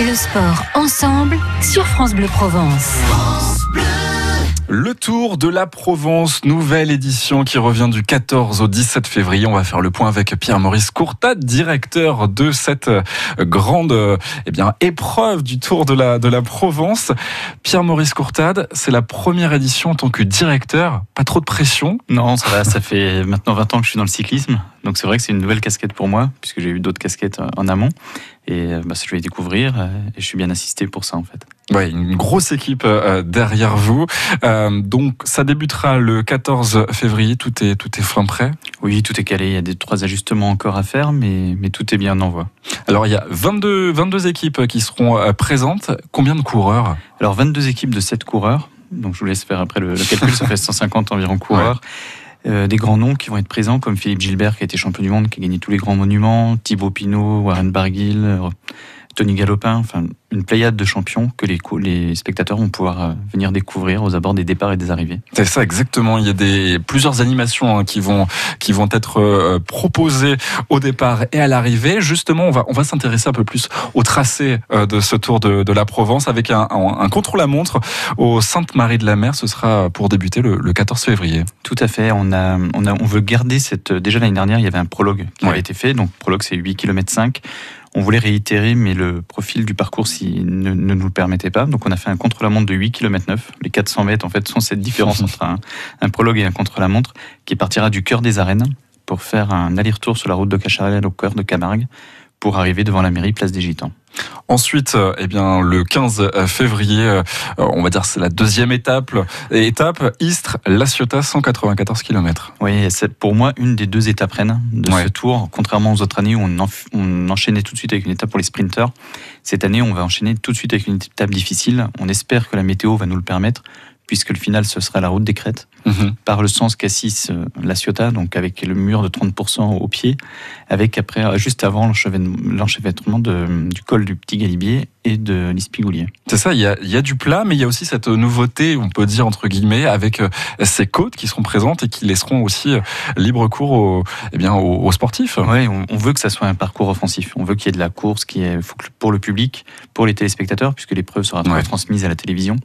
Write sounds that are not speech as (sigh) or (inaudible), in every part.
Le sport ensemble sur France Bleu Provence. Le Tour de la Provence, nouvelle édition qui revient du 14 au 17 février. On va faire le point avec Pierre-Maurice Courtade, directeur de cette euh, grande euh, eh bien, épreuve du Tour de la, de la Provence. Pierre-Maurice Courtade, c'est la première édition en tant que directeur. Pas trop de pression? Non, ça va, ça fait maintenant 20 ans que je suis dans le cyclisme. Donc c'est vrai que c'est une nouvelle casquette pour moi, puisque j'ai eu d'autres casquettes euh, en amont. Et bah, je vais découvrir et je suis bien assisté pour ça en fait. Ouais, une grosse équipe euh, derrière vous. Euh, donc ça débutera le 14 février. Tout est tout est fin prêt. Oui, tout est calé. Il y a des trois ajustements encore à faire, mais mais tout est bien en voie. Alors il y a 22 22 équipes qui seront euh, présentes. Combien de coureurs? Alors 22 équipes de 7 coureurs. Donc je vous laisse faire après le, le calcul. ça fait 150 environ coureurs. Ouais. Euh, des grands noms qui vont être présents, comme Philippe Gilbert, qui a été champion du monde, qui a gagné tous les grands monuments, Thibaut Pinot, Warren Barguil, Tony Galopin, enfin une pléiade de champions que les, les spectateurs vont pouvoir euh, venir découvrir aux abords des départs et des arrivées. C'est ça exactement. Il y a des plusieurs animations hein, qui vont qui vont être euh, proposées au départ et à l'arrivée. Justement, on va on va s'intéresser un peu plus au tracé euh, de ce Tour de, de la Provence avec un, un, un contrôle à montre au Sainte-Marie de la Mer. Ce sera pour débuter le, le, 14 février. Tout à fait. On a on a on veut garder cette déjà l'année dernière il y avait un prologue qui ouais. avait été fait. Donc prologue c'est 8 km 5 on voulait réitérer, mais le profil du parcours ne, ne, nous le permettait pas. Donc on a fait un contre-la-montre de 8 km 9. Les 400 mètres, en fait, sont cette différence (laughs) entre un, un prologue et un contre-la-montre qui partira du cœur des arènes pour faire un aller-retour sur la route de Cacharel au cœur de Camargue pour arriver devant la mairie Place des Gitans. Ensuite, eh bien, le 15 février, on va dire c'est la deuxième étape, étape Istres, La Ciotat, 194 km. Oui, c'est pour moi une des deux étapes reines de ouais. ce tour. Contrairement aux autres années où on, en, on, enchaînait tout de suite avec une étape pour les sprinteurs, cette année on va enchaîner tout de suite avec une étape difficile. On espère que la météo va nous le permettre puisque le final ce sera la route des crêtes mmh. par le sens Cassis La Ciotat donc avec le mur de 30% au pied avec après juste avant l'enchevêtrement du col du Petit Galibier et de l'Ispigoulier. C'est ça, il y, a, il y, a, du plat mais il y a aussi cette nouveauté on peut dire entre guillemets avec euh, ces côtes qui seront présentes et qui laisseront aussi euh, libre cours aux, eh bien, aux, aux sportifs. Oui, on, on, veut que ça soit un parcours offensif. On veut qu'il y ait de la course qui est pour le public, pour les téléspectateurs puisque l'épreuve sera ouais. transmise à la télévision.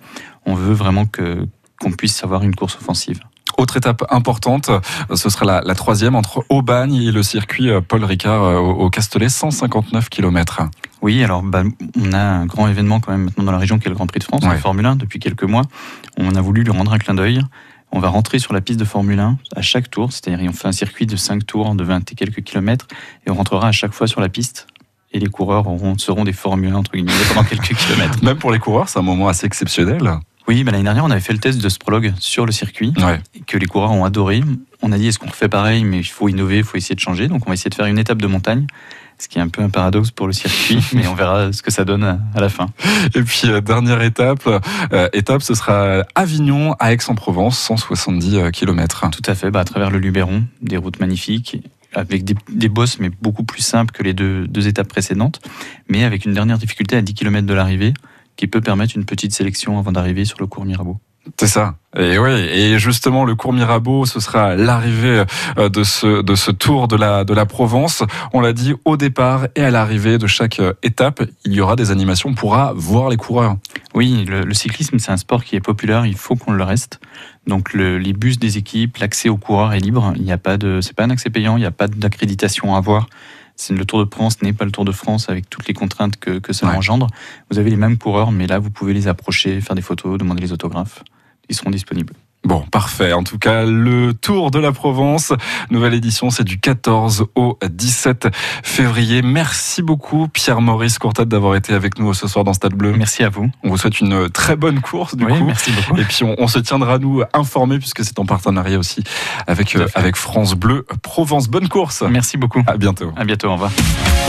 On veut vraiment que qu'on puisse avoir une course offensive. Autre étape importante, ce sera la, la, troisième entre Aubagne et le circuit euh, Paul Ricard au, au Castellet, 159 km. Oui, alors bah, on a un grand événement quand même maintenant dans la région qui est le Grand Prix de France, ouais. la Formule 1, depuis quelques mois. On a voulu lui rendre un clin d'œil. On va rentrer sur la piste de Formule 1 à chaque tour, c'est-à-dire on fait un circuit de 5 tours de 20 et quelques kilomètres et on rentrera à chaque fois sur la piste et les coureurs auront, seront des Formule 1 entre guillemets pendant quelques (laughs) kilomètres. Même pour les coureurs, c'est un moment assez exceptionnel. Oui, bah, l'année dernière, on avait fait le test de ce prologue sur le circuit, ouais. que les coureurs ont adoré. On a dit, est-ce qu'on fait pareil, mais il faut innover, il faut essayer de changer. Donc, on va essayer de faire une étape de montagne, ce qui est un peu un paradoxe pour le circuit, (laughs) mais on verra ce que ça donne à la fin. Et puis, euh, dernière étape, euh, étape, ce sera Avignon à Aix-en-Provence, 170 km. Tout à fait, bah, à travers le Luberon, des routes magnifiques avec des, des, bosses, mais beaucoup plus simples que les deux, deux étapes précédentes, mais avec une dernière difficulté à 10 km de l'arrivée, qui peut permettre une petite sélection avant d'arriver sur le cours Mirabeau. C'est ça. Et oui, et justement le cours Mirabeau, ce sera l'arrivée euh, de ce de ce tour de la de la Provence. On l'a dit au départ et à l'arrivée de chaque euh, étape, il y aura des animations, on pourra voir les coureurs. Oui, le, le cyclisme c'est un sport qui est populaire, il faut qu'on le reste. Donc le, les bus des équipes, l'accès aux coureurs est libre. Il n'y a pas de, c'est pas un accès payant, il n'y a pas d'accréditation à avoir. Le Tour de France n'est pas le Tour de France avec toutes les contraintes que, que ça ouais. engendre. Vous avez les mêmes coureurs, mais là, vous pouvez les approcher, faire des photos, demander les autographes. Ils seront disponibles. Bon, parfait. En tout cas, le Tour de la Provence, nouvelle édition, c'est du 14 au 17 février. Merci beaucoup, Pierre-Maurice Courtade, d'avoir été avec nous ce soir dans Stade Bleu. Merci à vous. On vous souhaite une très bonne course, du oui, coup. Merci beaucoup. Et puis, on, on, se tiendra, nous, informés, puisque c'est en partenariat aussi avec, euh, avec France Bleu Provence. Bonne course. Merci beaucoup. À bientôt. À bientôt. Au revoir.